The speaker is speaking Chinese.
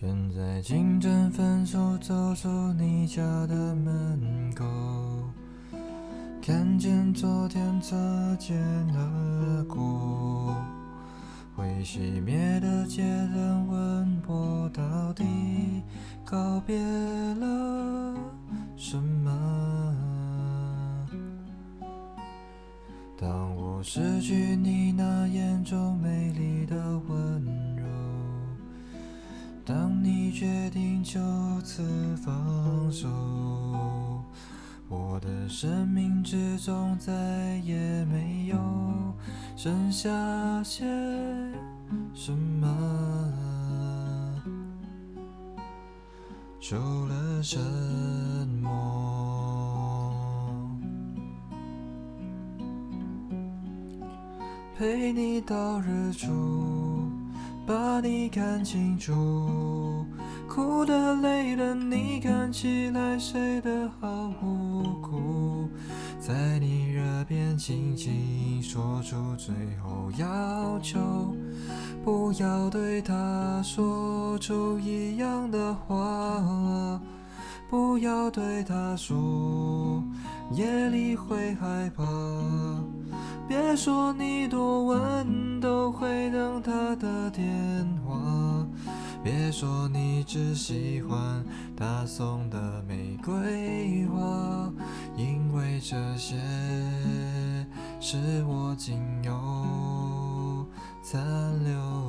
现在清晨分手，走出你家的门口，看见昨天擦肩而过，会熄灭的街灯问我到底告别了什么？当我失去你那眼中你决定就此放手，我的生命之中再也没有剩下些什么，除了沉默。陪你到日出，把你看清楚，哭的累的你看起来睡得好无辜，在你耳边轻轻说出最后要求，不要对他说出一样的话，不要对他说夜里会害怕。别说你多晚都会等他的电话，别说你只喜欢他送的玫瑰花，因为这些是我仅有残留。